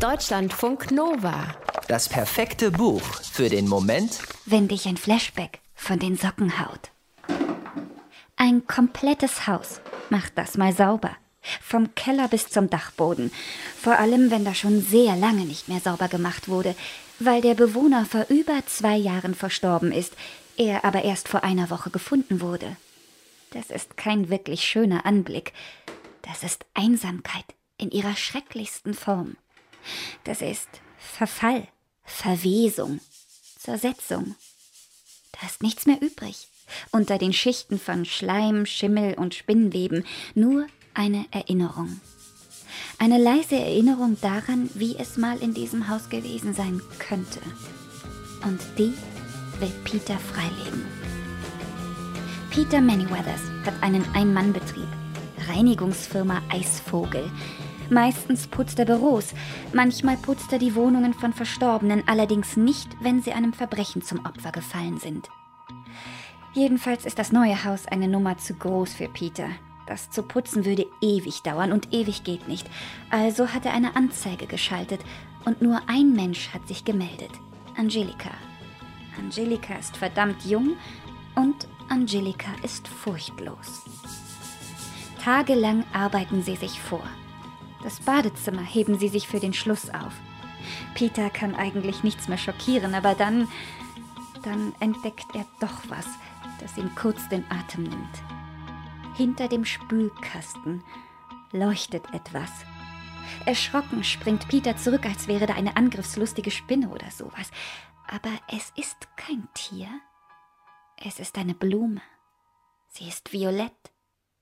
Deutschlandfunk Nova. Das perfekte Buch für den Moment, wenn dich ein Flashback von den Socken haut. Ein komplettes Haus macht das mal sauber. Vom Keller bis zum Dachboden. Vor allem, wenn da schon sehr lange nicht mehr sauber gemacht wurde, weil der Bewohner vor über zwei Jahren verstorben ist, er aber erst vor einer Woche gefunden wurde. Das ist kein wirklich schöner Anblick. Das ist Einsamkeit in ihrer schrecklichsten Form. Das ist Verfall, Verwesung, Zersetzung. Da ist nichts mehr übrig. Unter den Schichten von Schleim, Schimmel und Spinnweben nur eine Erinnerung. Eine leise Erinnerung daran, wie es mal in diesem Haus gewesen sein könnte. Und die will Peter freilegen. Peter Manyweathers hat einen Ein-Mann-Betrieb. Reinigungsfirma Eisvogel. Meistens putzt er Büros, manchmal putzt er die Wohnungen von Verstorbenen, allerdings nicht, wenn sie einem Verbrechen zum Opfer gefallen sind. Jedenfalls ist das neue Haus eine Nummer zu groß für Peter. Das zu putzen würde ewig dauern und ewig geht nicht. Also hat er eine Anzeige geschaltet und nur ein Mensch hat sich gemeldet. Angelika. Angelika ist verdammt jung und Angelika ist furchtlos. Tagelang arbeiten sie sich vor. Das Badezimmer heben sie sich für den Schluss auf. Peter kann eigentlich nichts mehr schockieren, aber dann, dann entdeckt er doch was, das ihm kurz den Atem nimmt. Hinter dem Spülkasten leuchtet etwas. Erschrocken springt Peter zurück, als wäre da eine angriffslustige Spinne oder sowas. Aber es ist kein Tier. Es ist eine Blume. Sie ist violett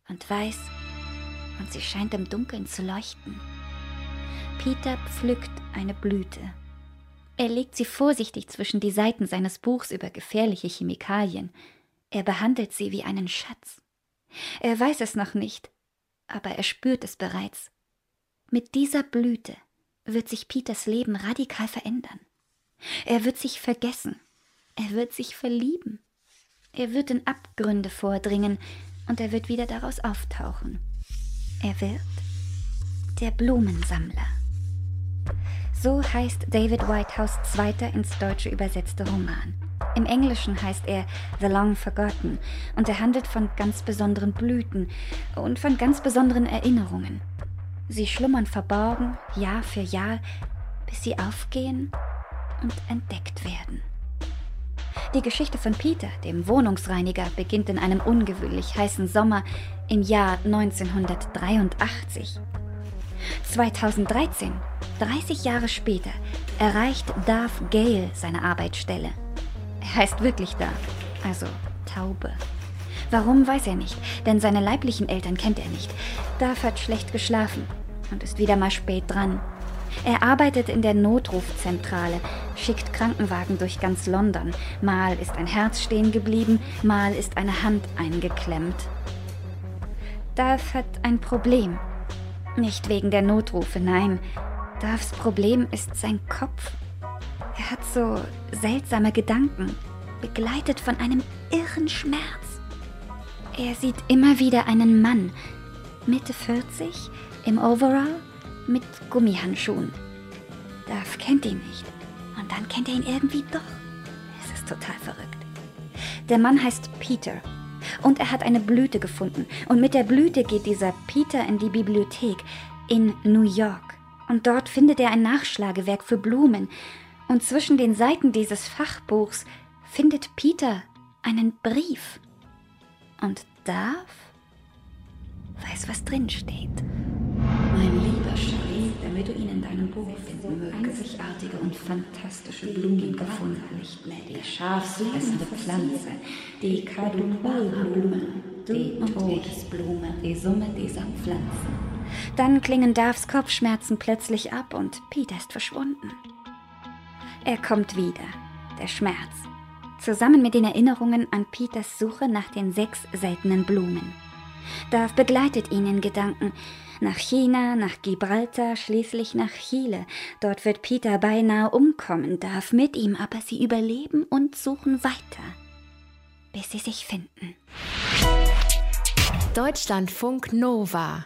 und weiß und sie scheint im Dunkeln zu leuchten. Peter pflückt eine Blüte. Er legt sie vorsichtig zwischen die Seiten seines Buchs über gefährliche Chemikalien. Er behandelt sie wie einen Schatz. Er weiß es noch nicht, aber er spürt es bereits. Mit dieser Blüte wird sich Peters Leben radikal verändern. Er wird sich vergessen. Er wird sich verlieben. Er wird in Abgründe vordringen und er wird wieder daraus auftauchen. Er wird der Blumensammler. So heißt David Whitehouse zweiter ins Deutsche übersetzte Roman. Im Englischen heißt er The Long Forgotten und er handelt von ganz besonderen Blüten und von ganz besonderen Erinnerungen. Sie schlummern verborgen, Jahr für Jahr, bis sie aufgehen und entdeckt werden. Die Geschichte von Peter, dem Wohnungsreiniger, beginnt in einem ungewöhnlich heißen Sommer im Jahr 1983. 2013, 30 Jahre später, erreicht Darth Gale seine Arbeitsstelle. Er heißt wirklich Darth, also Taube. Warum weiß er nicht, denn seine leiblichen Eltern kennt er nicht. Darth hat schlecht geschlafen und ist wieder mal spät dran. Er arbeitet in der Notrufzentrale, schickt Krankenwagen durch ganz London. Mal ist ein Herz stehen geblieben, mal ist eine Hand eingeklemmt. Darf hat ein Problem. Nicht wegen der Notrufe, nein. Darfs Problem ist sein Kopf. Er hat so seltsame Gedanken, begleitet von einem irren Schmerz. Er sieht immer wieder einen Mann, Mitte 40, im Overall, mit Gummihandschuhen. Darf kennt ihn nicht. Und dann kennt er ihn irgendwie doch. Es ist total verrückt. Der Mann heißt Peter. Und er hat eine Blüte gefunden. Und mit der Blüte geht dieser Peter in die Bibliothek in New York. Und dort findet er ein Nachschlagewerk für Blumen. Und zwischen den Seiten dieses Fachbuchs findet Peter einen Brief. Und Darf weiß, was drin steht. Mein lieber Damit du ihn in deinem Buch finden mögest, einzigartige und fantastische Blumen gefunden. Die schafsfressende Pflanze, die Kadupalblume, die Todesblume, die Summe dieser Pflanzen. Dann klingen Darfs Kopfschmerzen plötzlich ab und Peter ist verschwunden. Er kommt wieder, der Schmerz, zusammen mit den Erinnerungen an Peters Suche nach den sechs seltenen Blumen. Darf begleitet ihn in Gedanken, nach China, nach Gibraltar, schließlich nach Chile. Dort wird Peter beinahe umkommen, darf mit ihm aber sie überleben und suchen weiter, bis sie sich finden. Deutschlandfunk Nova